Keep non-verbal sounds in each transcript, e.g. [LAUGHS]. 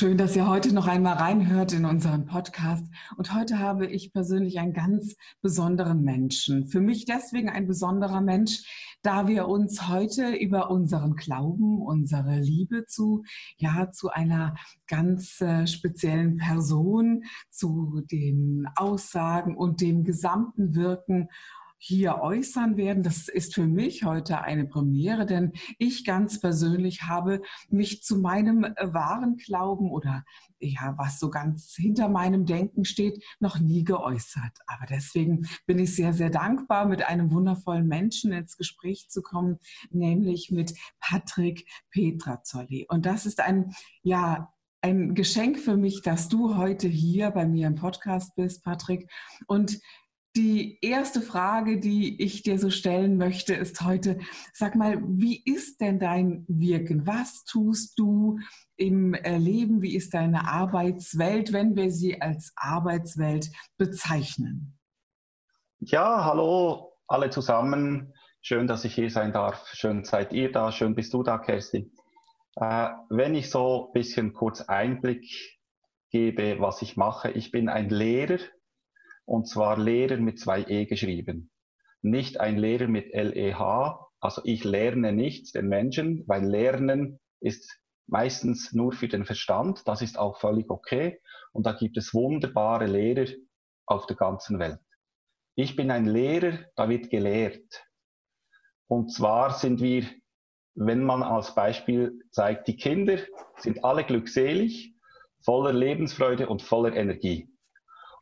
Schön, dass ihr heute noch einmal reinhört in unseren Podcast. Und heute habe ich persönlich einen ganz besonderen Menschen. Für mich deswegen ein besonderer Mensch, da wir uns heute über unseren Glauben, unsere Liebe zu, ja, zu einer ganz äh, speziellen Person, zu den Aussagen und dem gesamten Wirken hier äußern werden. Das ist für mich heute eine Premiere, denn ich ganz persönlich habe mich zu meinem äh, wahren Glauben oder ja, was so ganz hinter meinem Denken steht, noch nie geäußert. Aber deswegen bin ich sehr, sehr dankbar, mit einem wundervollen Menschen ins Gespräch zu kommen, nämlich mit Patrick Petrazzoli. Und das ist ein, ja, ein Geschenk für mich, dass du heute hier bei mir im Podcast bist, Patrick. Und die erste Frage, die ich dir so stellen möchte, ist heute, sag mal, wie ist denn dein Wirken? Was tust du im äh, Leben? Wie ist deine Arbeitswelt, wenn wir sie als Arbeitswelt bezeichnen? Ja, hallo alle zusammen. Schön, dass ich hier sein darf. Schön seid ihr da. Schön bist du da, Kerstin. Äh, wenn ich so ein bisschen kurz Einblick gebe, was ich mache. Ich bin ein Lehrer und zwar Lehrer mit zwei E geschrieben. Nicht ein Lehrer mit L-E-H, also ich lerne nichts den Menschen, weil Lernen ist meistens nur für den Verstand, das ist auch völlig okay. Und da gibt es wunderbare Lehrer auf der ganzen Welt. Ich bin ein Lehrer, da wird gelehrt. Und zwar sind wir, wenn man als Beispiel zeigt, die Kinder sind alle glückselig, voller Lebensfreude und voller Energie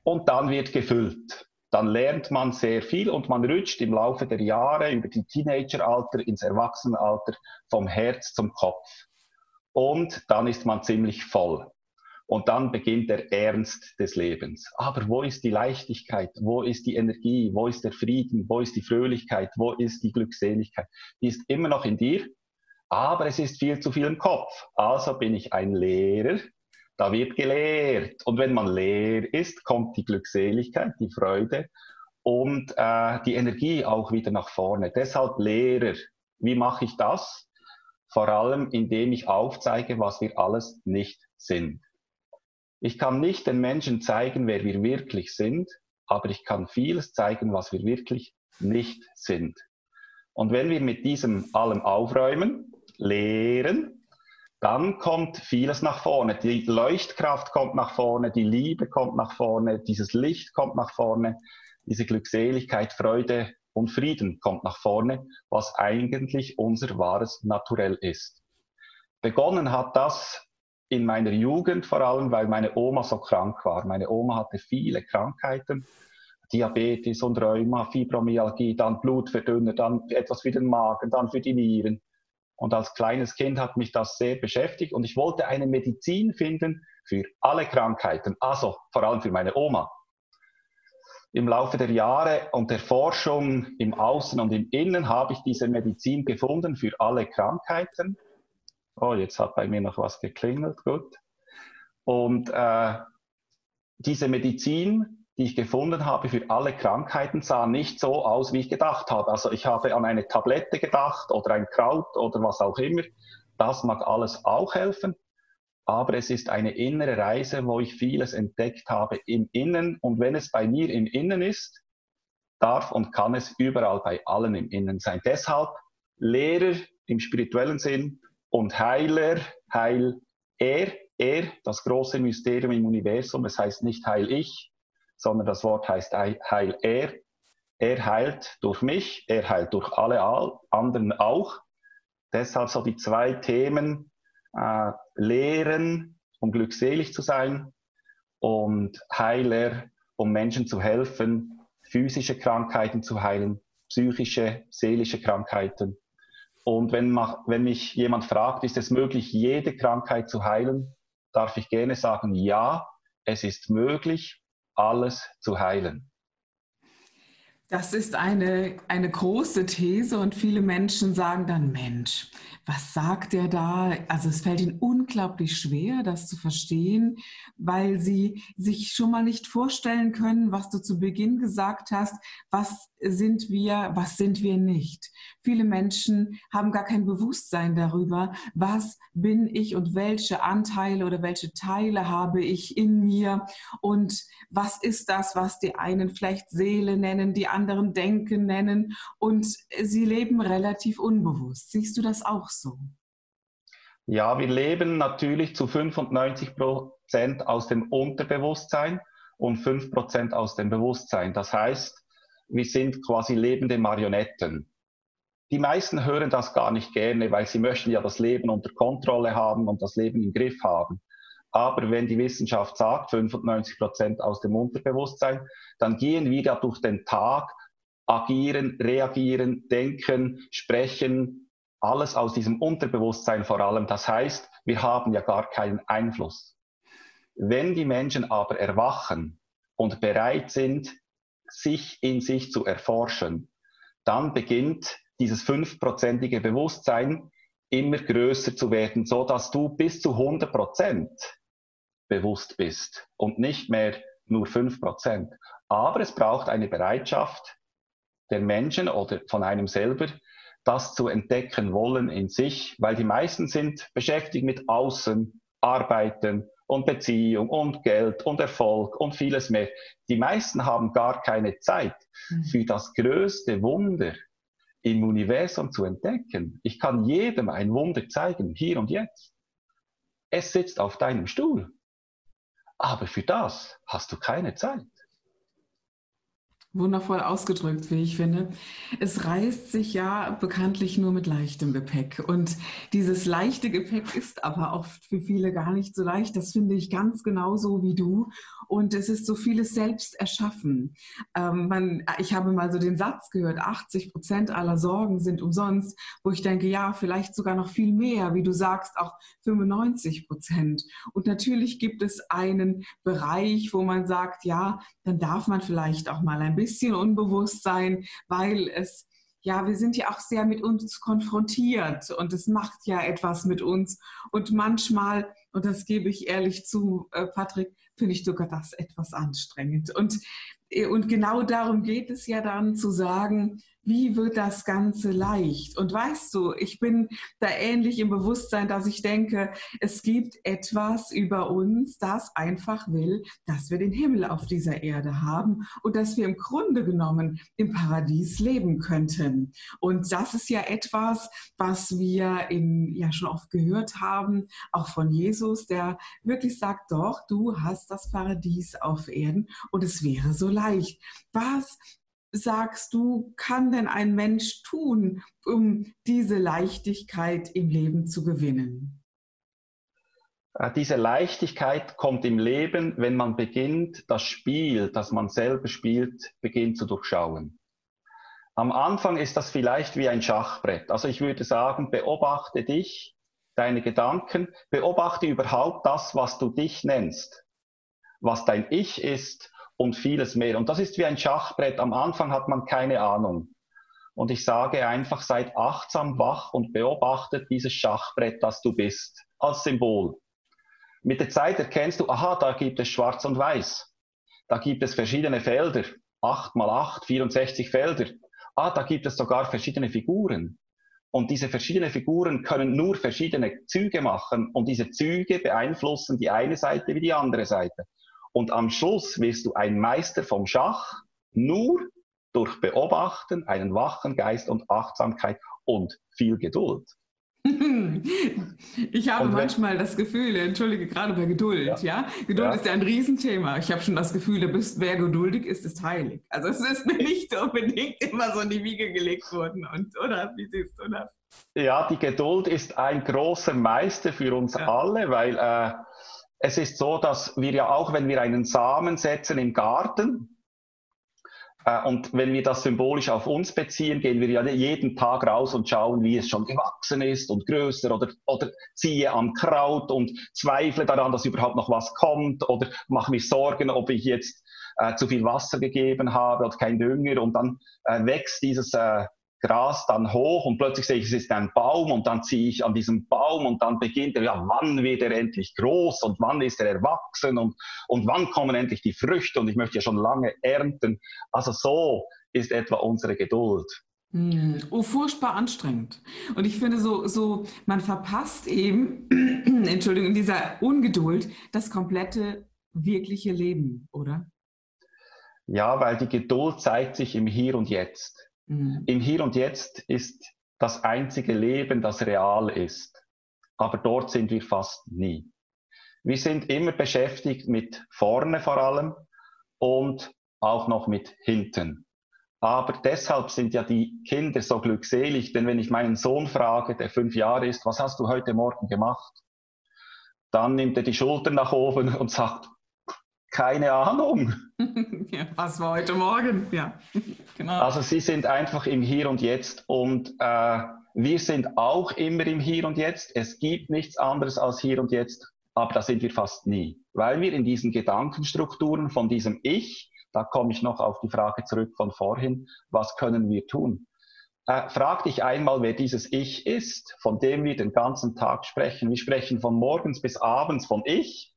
und dann wird gefüllt. Dann lernt man sehr viel und man rutscht im Laufe der Jahre über die Teenageralter ins Erwachsenenalter vom Herz zum Kopf. Und dann ist man ziemlich voll. Und dann beginnt der Ernst des Lebens. Aber wo ist die Leichtigkeit? Wo ist die Energie? Wo ist der Frieden? Wo ist die Fröhlichkeit? Wo ist die Glückseligkeit? Die ist immer noch in dir, aber es ist viel zu viel im Kopf. Also bin ich ein Lehrer, da wird gelehrt. Und wenn man leer ist, kommt die Glückseligkeit, die Freude und äh, die Energie auch wieder nach vorne. Deshalb Lehrer. Wie mache ich das? Vor allem, indem ich aufzeige, was wir alles nicht sind. Ich kann nicht den Menschen zeigen, wer wir wirklich sind, aber ich kann vieles zeigen, was wir wirklich nicht sind. Und wenn wir mit diesem allem aufräumen, lehren, dann kommt vieles nach vorne. Die Leuchtkraft kommt nach vorne, die Liebe kommt nach vorne, dieses Licht kommt nach vorne, diese Glückseligkeit, Freude und Frieden kommt nach vorne, was eigentlich unser wahres Naturell ist. Begonnen hat das in meiner Jugend vor allem, weil meine Oma so krank war. Meine Oma hatte viele Krankheiten, Diabetes und Rheuma, Fibromyalgie, dann Blutverdünner, dann etwas für den Magen, dann für die Nieren. Und als kleines Kind hat mich das sehr beschäftigt und ich wollte eine Medizin finden für alle Krankheiten, also vor allem für meine Oma. Im Laufe der Jahre und der Forschung im Außen und im Innen habe ich diese Medizin gefunden für alle Krankheiten. Oh, jetzt hat bei mir noch was geklingelt, gut. Und äh, diese Medizin die ich gefunden habe für alle Krankheiten, sahen nicht so aus, wie ich gedacht habe. Also ich habe an eine Tablette gedacht oder ein Kraut oder was auch immer. Das mag alles auch helfen. Aber es ist eine innere Reise, wo ich vieles entdeckt habe im Innen. Und wenn es bei mir im Innen ist, darf und kann es überall bei allen im Innen sein. Deshalb Lehrer im spirituellen Sinn und Heiler, Heil er, er, das große Mysterium im Universum. Es heißt nicht Heil ich, sondern das Wort heißt Heil er. Er heilt durch mich, er heilt durch alle anderen auch. Deshalb so die zwei Themen, äh, Lehren, um glückselig zu sein und Heiler, um Menschen zu helfen, physische Krankheiten zu heilen, psychische, seelische Krankheiten. Und wenn, wenn mich jemand fragt, ist es möglich, jede Krankheit zu heilen, darf ich gerne sagen, ja, es ist möglich, alles zu heilen. Das ist eine, eine große These und viele Menschen sagen dann, Mensch, was sagt er da? Also es fällt ihnen unglaublich schwer, das zu verstehen, weil sie sich schon mal nicht vorstellen können, was du zu Beginn gesagt hast, was sind wir, was sind wir nicht. Viele Menschen haben gar kein Bewusstsein darüber, was bin ich und welche Anteile oder welche Teile habe ich in mir und was ist das, was die einen vielleicht Seele nennen, die anderen Denken nennen und sie leben relativ unbewusst. Siehst du das auch so? Ja, wir leben natürlich zu 95 Prozent aus dem Unterbewusstsein und 5 Prozent aus dem Bewusstsein. Das heißt, wir sind quasi lebende Marionetten. Die meisten hören das gar nicht gerne, weil sie möchten ja das Leben unter Kontrolle haben und das Leben im Griff haben. Aber wenn die Wissenschaft sagt, 95 Prozent aus dem Unterbewusstsein, dann gehen wir ja durch den Tag, agieren, reagieren, denken, sprechen, alles aus diesem Unterbewusstsein vor allem. Das heißt, wir haben ja gar keinen Einfluss. Wenn die Menschen aber erwachen und bereit sind, sich in sich zu erforschen, dann beginnt dieses fünfprozentige Bewusstsein immer größer zu werden, so dass du bis zu 100 Prozent bewusst bist und nicht mehr nur 5 Prozent. Aber es braucht eine Bereitschaft der Menschen oder von einem selber, das zu entdecken wollen in sich, weil die meisten sind beschäftigt mit Außen, Arbeiten und Beziehung und Geld und Erfolg und vieles mehr. Die meisten haben gar keine Zeit mhm. für das größte Wunder im Universum zu entdecken. Ich kann jedem ein Wunder zeigen, hier und jetzt. Es sitzt auf deinem Stuhl. Aber für das hast du keine Zeit. Wundervoll ausgedrückt, wie ich finde. Es reist sich ja bekanntlich nur mit leichtem Gepäck. Und dieses leichte Gepäck ist aber auch für viele gar nicht so leicht. Das finde ich ganz genauso wie du. Und es ist so vieles selbst erschaffen. Ähm, man, ich habe mal so den Satz gehört, 80 Prozent aller Sorgen sind umsonst, wo ich denke, ja, vielleicht sogar noch viel mehr, wie du sagst, auch 95 Prozent. Und natürlich gibt es einen Bereich, wo man sagt, ja, dann darf man vielleicht auch mal ein bisschen unbewusst sein, weil es ja, wir sind ja auch sehr mit uns konfrontiert und es macht ja etwas mit uns. Und manchmal, und das gebe ich ehrlich zu, äh, Patrick, finde ich sogar das etwas anstrengend. Und, äh, und genau darum geht es ja dann zu sagen, wie wird das Ganze leicht? Und weißt du, ich bin da ähnlich im Bewusstsein, dass ich denke, es gibt etwas über uns, das einfach will, dass wir den Himmel auf dieser Erde haben und dass wir im Grunde genommen im Paradies leben könnten. Und das ist ja etwas, was wir in, ja schon oft gehört haben, auch von Jesus, der wirklich sagt, doch, du hast das Paradies auf Erden und es wäre so leicht. Was sagst du, kann denn ein Mensch tun, um diese Leichtigkeit im Leben zu gewinnen? Äh, diese Leichtigkeit kommt im Leben, wenn man beginnt, das Spiel, das man selber spielt, beginnt zu durchschauen. Am Anfang ist das vielleicht wie ein Schachbrett. Also ich würde sagen, beobachte dich, deine Gedanken, beobachte überhaupt das, was du dich nennst, was dein Ich ist und vieles mehr. Und das ist wie ein Schachbrett. Am Anfang hat man keine Ahnung. Und ich sage einfach, seid achtsam, wach und beobachtet dieses Schachbrett, das du bist, als Symbol. Mit der Zeit erkennst du, aha, da gibt es schwarz und weiß. Da gibt es verschiedene Felder. 8 mal 8, 64 Felder. Ah, da gibt es sogar verschiedene Figuren. Und diese verschiedenen Figuren können nur verschiedene Züge machen. Und diese Züge beeinflussen die eine Seite wie die andere Seite. Und am Schluss wirst du ein Meister vom Schach nur durch Beobachten, einen wachen Geist und Achtsamkeit und viel Geduld. [LAUGHS] Ich habe wenn, manchmal das Gefühl, entschuldige gerade bei Geduld, ja, ja? Geduld ja. ist ja ein Riesenthema. Ich habe schon das Gefühl, du bist, wer geduldig ist, ist heilig. Also es ist mir nicht unbedingt immer so in die Wiege gelegt worden. Und, oder wie siehst du das? Ja, die Geduld ist ein großer Meister für uns ja. alle, weil äh, es ist so, dass wir ja auch, wenn wir einen Samen setzen im Garten, Äh, und wenn wir das symbolisch auf uns beziehen, gehen wir ja jeden Tag raus und schauen, wie es schon gewachsen ist und größer oder, oder ziehe am Kraut und zweifle daran, dass überhaupt noch was kommt oder mache mich Sorgen, ob ich jetzt äh, zu viel Wasser gegeben habe oder kein Dünger und dann äh, wächst dieses äh, Gras dann hoch und plötzlich sehe ich, es ist ein Baum und dann ziehe ich an diesem Baum und dann beginnt er, ja, wann wird er endlich groß und wann ist er erwachsen und, und wann kommen endlich die Früchte und ich möchte ja schon lange ernten. Also so ist etwa unsere Geduld. Mm, oh, furchtbar anstrengend. Und ich finde so, so, man verpasst eben, [CLEARS THROAT] Entschuldigung, in dieser Ungeduld das komplette wirkliche Leben, oder? Ja, weil die Geduld zeigt sich im Hier und Jetzt. Mhm. Im Hier und Jetzt ist das einzige Leben, das real ist. Aber dort sind wir fast nie. Wir sind immer beschäftigt mit vorne vor allem und auch noch mit hinten. Aber deshalb sind ja die Kinder so glückselig, denn wenn ich meinen Sohn frage, der fünf Jahre ist, was hast du heute Morgen gemacht? Dann nimmt er die Schultern nach oben und sagt, keine Ahnung. [LAUGHS] ja, was war heute Morgen? Ja, [LAUGHS] genau. Also sie sind einfach im Hier und Jetzt und äh, wir sind auch immer im Hier und Jetzt. Es gibt nichts anderes als Hier und Jetzt, aber da sind wir fast nie, weil wir in diesen Gedankenstrukturen von diesem Ich, da komme ich noch auf die Frage zurück von vorhin, was können wir tun? Äh, frag dich einmal, wer dieses Ich ist, von dem wir den ganzen Tag sprechen. Wir sprechen von morgens bis abends von Ich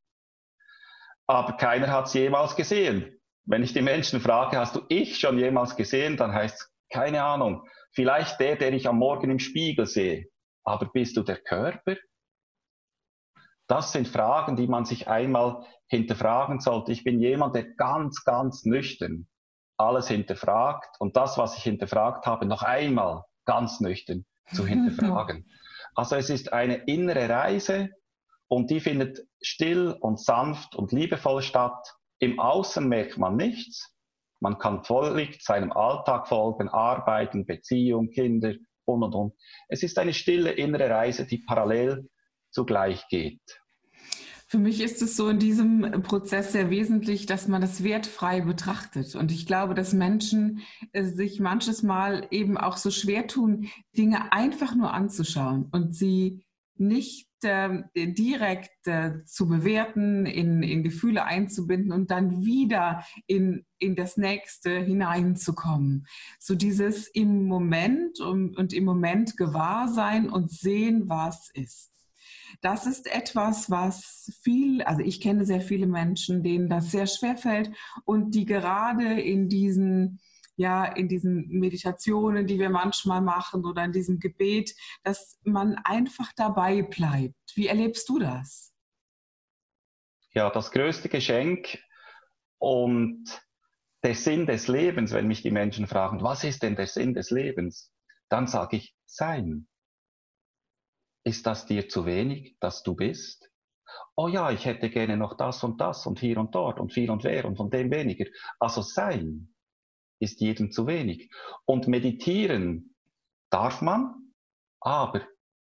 aber keiner hat es jemals gesehen. Wenn ich die Menschen frage, hast du ich schon jemals gesehen, dann heißt es, keine Ahnung, vielleicht der, der ich am Morgen im Spiegel sehe. Aber bist du der Körper? Das sind Fragen, die man sich einmal hinterfragen sollte. Ich bin jemand, der ganz, ganz nüchtern alles hinterfragt und das, was ich hinterfragt habe, noch einmal ganz nüchtern zu [LAUGHS] hinterfragen. Also es ist eine innere Reise, und die findet still und sanft und liebevoll statt. Im Außen merkt man nichts. Man kann völlig seinem Alltag folgen, arbeiten, Beziehung, Kinder und und und. Es ist eine stille innere Reise, die parallel zugleich geht. Für mich ist es so in diesem Prozess sehr wesentlich, dass man das wertfrei betrachtet. Und ich glaube, dass Menschen äh, sich manches Mal eben auch so schwer tun, Dinge einfach nur anzuschauen und sie nicht äh, direkt äh, zu bewerten, in, in Gefühle einzubinden und dann wieder in, in das nächste hineinzukommen. So dieses im Moment und, und im Moment gewahr sein und sehen, was ist. Das ist etwas, was viel, also ich kenne sehr viele Menschen, denen das sehr schwer fällt und die gerade in diesen ja in diesen Meditationen, die wir manchmal machen oder in diesem Gebet, dass man einfach dabei bleibt. Wie erlebst du das? Ja, das größte Geschenk und der Sinn des Lebens, wenn mich die Menschen fragen, was ist denn der Sinn des Lebens? Dann sage ich, sein. Ist das dir zu wenig, dass du bist? Oh ja, ich hätte gerne noch das und das und hier und dort und viel und wer und von dem weniger. Also sein ist jedem zu wenig. Und meditieren darf man, aber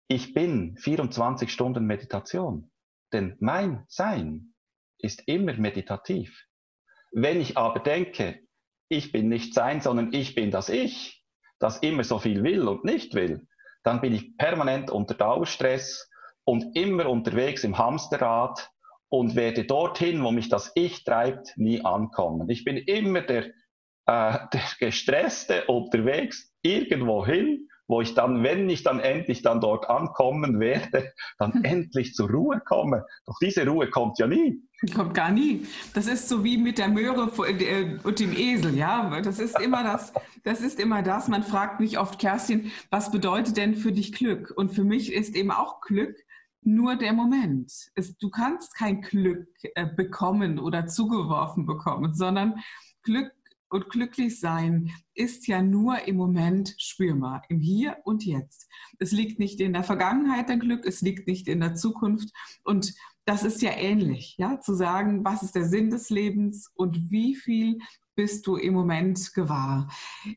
ich bin 24 Stunden Meditation. Denn mein Sein ist immer meditativ. Wenn ich aber denke, ich bin nicht Sein, sondern ich bin das Ich, das immer so viel will und nicht will, dann bin ich permanent unter Dauerstress und immer unterwegs im Hamsterrad und werde dorthin, wo mich das Ich treibt, nie ankommen. Ich bin immer der äh, [LAUGHS] der Gestresste unterwegs irgendwo hin, wo ich dann, wenn ich dann endlich dann dort ankommen werde, [LAUGHS] dann hm. endlich zur Ruhe komme. Doch diese Ruhe kommt ja nie. Kommt gar nie. Das ist so wie mit der Möhre äh, und dem Esel, ja. Das ist immer das, [LAUGHS] das ist immer das. Man fragt mich oft, Kerstin, was bedeutet denn für dich Glück? Und für mich ist eben auch Glück nur der Moment. Es, du kannst kein Glück äh, bekommen oder zugeworfen bekommen, sondern Glück und glücklich sein ist ja nur im Moment spürbar, im Hier und Jetzt. Es liegt nicht in der Vergangenheit dein Glück, es liegt nicht in der Zukunft. Und das ist ja ähnlich, ja, zu sagen, was ist der Sinn des Lebens und wie viel bist du im Moment gewahr?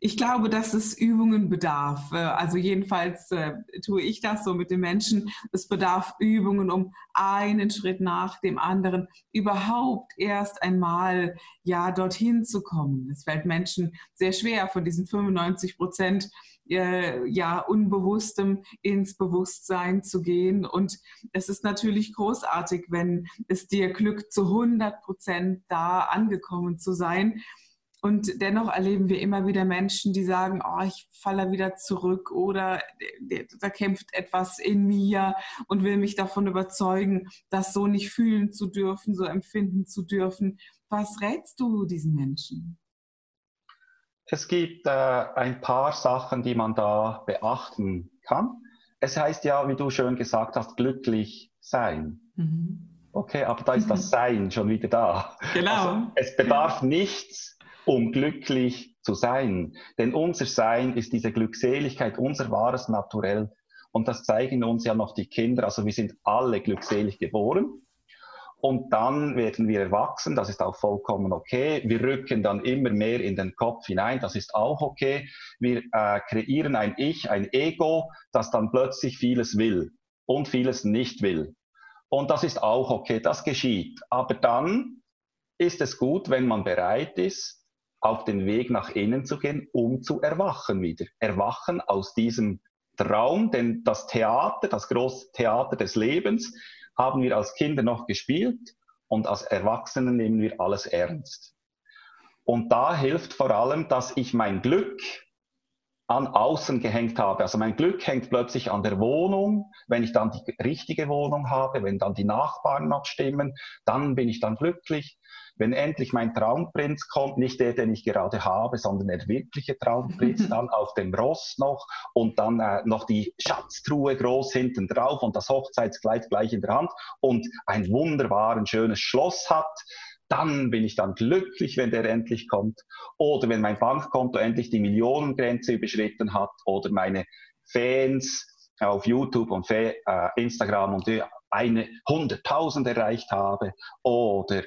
Ich glaube, dass es Übungen bedarf. Äh, also jedenfalls äh, tue ich das so mit den Menschen. Es bedarf Übungen, um einen Schritt nach dem anderen überhaupt erst einmal ja dorthin zu kommen. Es fällt Menschen sehr schwer von diesen 95 Prozent äh, ja, Unbewusstem ins Bewusstsein zu gehen. Und es ist natürlich großartig, wenn es dir glückt, zu 100 Prozent da angekommen zu sein. Und dennoch erleben wir immer wieder Menschen, die sagen, oh, ich falle wieder zurück oder da kämpft etwas in mir und will mich davon überzeugen, das so nicht fühlen zu dürfen, so empfinden zu dürfen. Was rätst du diesen Menschen? Es gibt äh, ein paar Sachen, die man da beachten kann. Es heißt ja, wie du schön gesagt hast, glücklich sein. Mhm. Okay, aber da ist das [LAUGHS] Sein schon wieder da. Genau. Also, es bedarf nichts, um glücklich zu sein. Denn unser Sein ist diese Glückseligkeit, unser wahres Naturell. Und das zeigen uns ja noch die Kinder. Also wir sind alle glückselig geboren. Und dann werden wir erwachsen, das ist auch vollkommen okay. Wir rücken dann immer mehr in den Kopf hinein, das ist auch okay. Wir äh, kreieren ein Ich, ein Ego, das dann plötzlich vieles will und vieles nicht will. Und das ist auch okay, das geschieht. Aber dann ist es gut, wenn man bereit ist, auf den Weg nach innen zu gehen, um zu erwachen wieder. Erwachen aus diesem Traum, denn das Theater, das große Theater des Lebens, haben wir als Kinder noch gespielt und als Erwachsene nehmen wir alles ernst. Und da hilft vor allem, dass ich mein Glück an außen gehängt habe. Also mein Glück hängt plötzlich an der Wohnung. Wenn ich dann die richtige Wohnung habe, wenn dann die Nachbarn noch stimmen, dann bin ich dann glücklich wenn endlich mein Traumprinz kommt, nicht der, den ich gerade habe, sondern der wirkliche Traumprinz, [LAUGHS] dann auf dem Ross noch und dann äh, noch die Schatztruhe groß hinten drauf und das Hochzeitskleid gleich in der Hand und ein wunderbares, schönes Schloss hat, dann bin ich dann glücklich, wenn der endlich kommt. Oder wenn mein Bankkonto endlich die Millionengrenze überschritten hat oder meine Fans auf YouTube und äh, Instagram und eine hunderttausend erreicht habe oder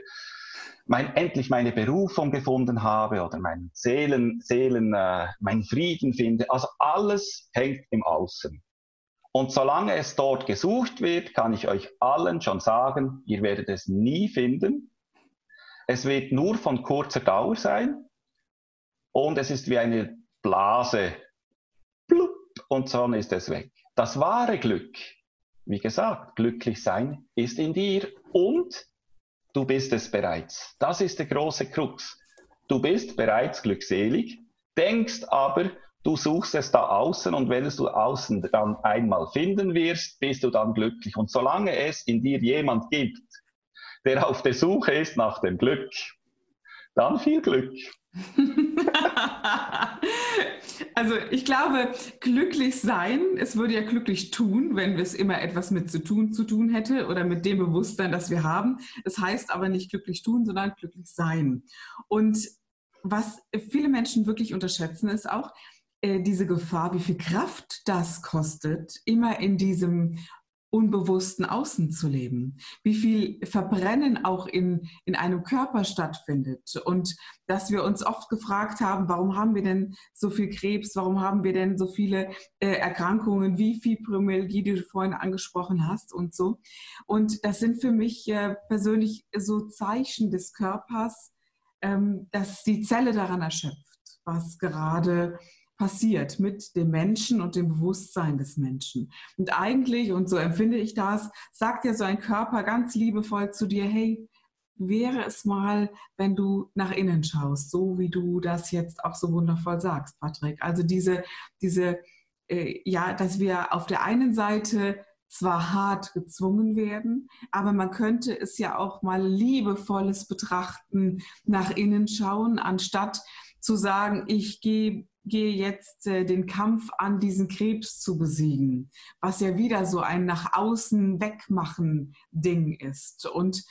mein, endlich meine Berufung gefunden habe oder meinen Seelen, Seelen, äh, meinen Frieden finde. Also alles hängt im Außen. Und solange es dort gesucht wird, kann ich euch allen schon sagen, ihr werdet es nie finden. Es wird nur von kurzer Dauer sein und es ist wie eine Blase. Blub, und dann ist es weg. Das wahre Glück, wie gesagt, glücklich sein ist in dir und du bist es bereits. Das ist der große Krux. Du bist bereits glückselig, denkst aber, du suchst es da außen und wenn es du außen dann einmal finden wirst, bist du dann glücklich. Und solange es in dir jemand gibt, der auf der Suche ist nach dem Glück, dann viel Glück. [LAUGHS] also ich glaube, glücklich sein, es würde ja glücklich tun, wenn es immer etwas mit zu tun zu tun hätte oder mit dem Bewusstsein, das wir haben. Es heißt aber nicht glücklich tun, sondern glücklich sein. Und was viele Menschen wirklich unterschätzen, ist auch äh, diese Gefahr, wie viel Kraft das kostet, immer in diesem unbewussten Außen zu leben, wie viel Verbrennen auch in, in einem Körper stattfindet. Und dass wir uns oft gefragt haben, warum haben wir denn so viel Krebs, warum haben wir denn so viele äh, Erkrankungen? Wie Fibromyalgie, die du vorhin angesprochen hast und so. Und das sind für mich äh, persönlich so Zeichen des Körpers, ähm, dass die Zelle daran erschöpft, was gerade passiert mit dem Menschen und dem Bewusstsein des Menschen. Und eigentlich, und so empfinde ich das, sagt ja so ein Körper ganz liebevoll zu dir, hey, wäre es mal, wenn du nach innen schaust, so wie du das jetzt auch so wundervoll sagst, Patrick. Also diese, diese, äh, ja, dass wir auf der einen Seite zwar hart gezwungen werden, aber man könnte es ja auch mal liebevolles betrachten, nach innen schauen, anstatt zu sagen, ich gehe gehe jetzt äh, den Kampf an, diesen Krebs zu besiegen, was ja wieder so ein nach außen wegmachen Ding ist. Und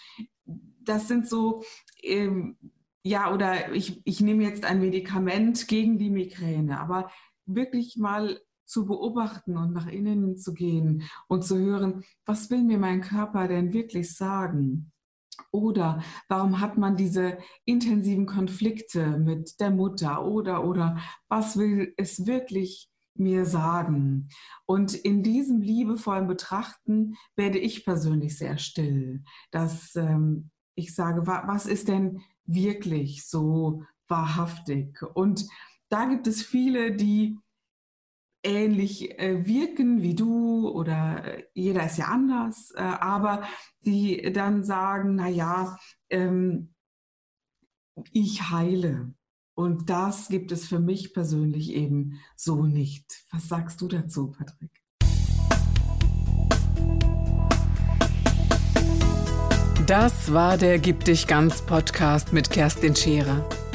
das sind so, ähm, ja, oder ich, ich nehme jetzt ein Medikament gegen die Migräne, aber wirklich mal zu beobachten und nach innen zu gehen und zu hören, was will mir mein Körper denn wirklich sagen? Oder warum hat man diese intensiven Konflikte mit der Mutter? Oder, oder was will es wirklich mir sagen? Und in diesem liebevollen Betrachten werde ich persönlich sehr still, dass ähm, ich sage, wa was ist denn wirklich so wahrhaftig? Und da gibt es viele, die ähnlich äh, wirken wie du oder äh, jeder ist ja anders, äh, aber die dann sagen, na ja, ähm, ich heile. Und das gibt es für mich persönlich eben so nicht. Was sagst du dazu, Patrick? Das war der Gib dich ganz Podcast mit Kerstin Scherer.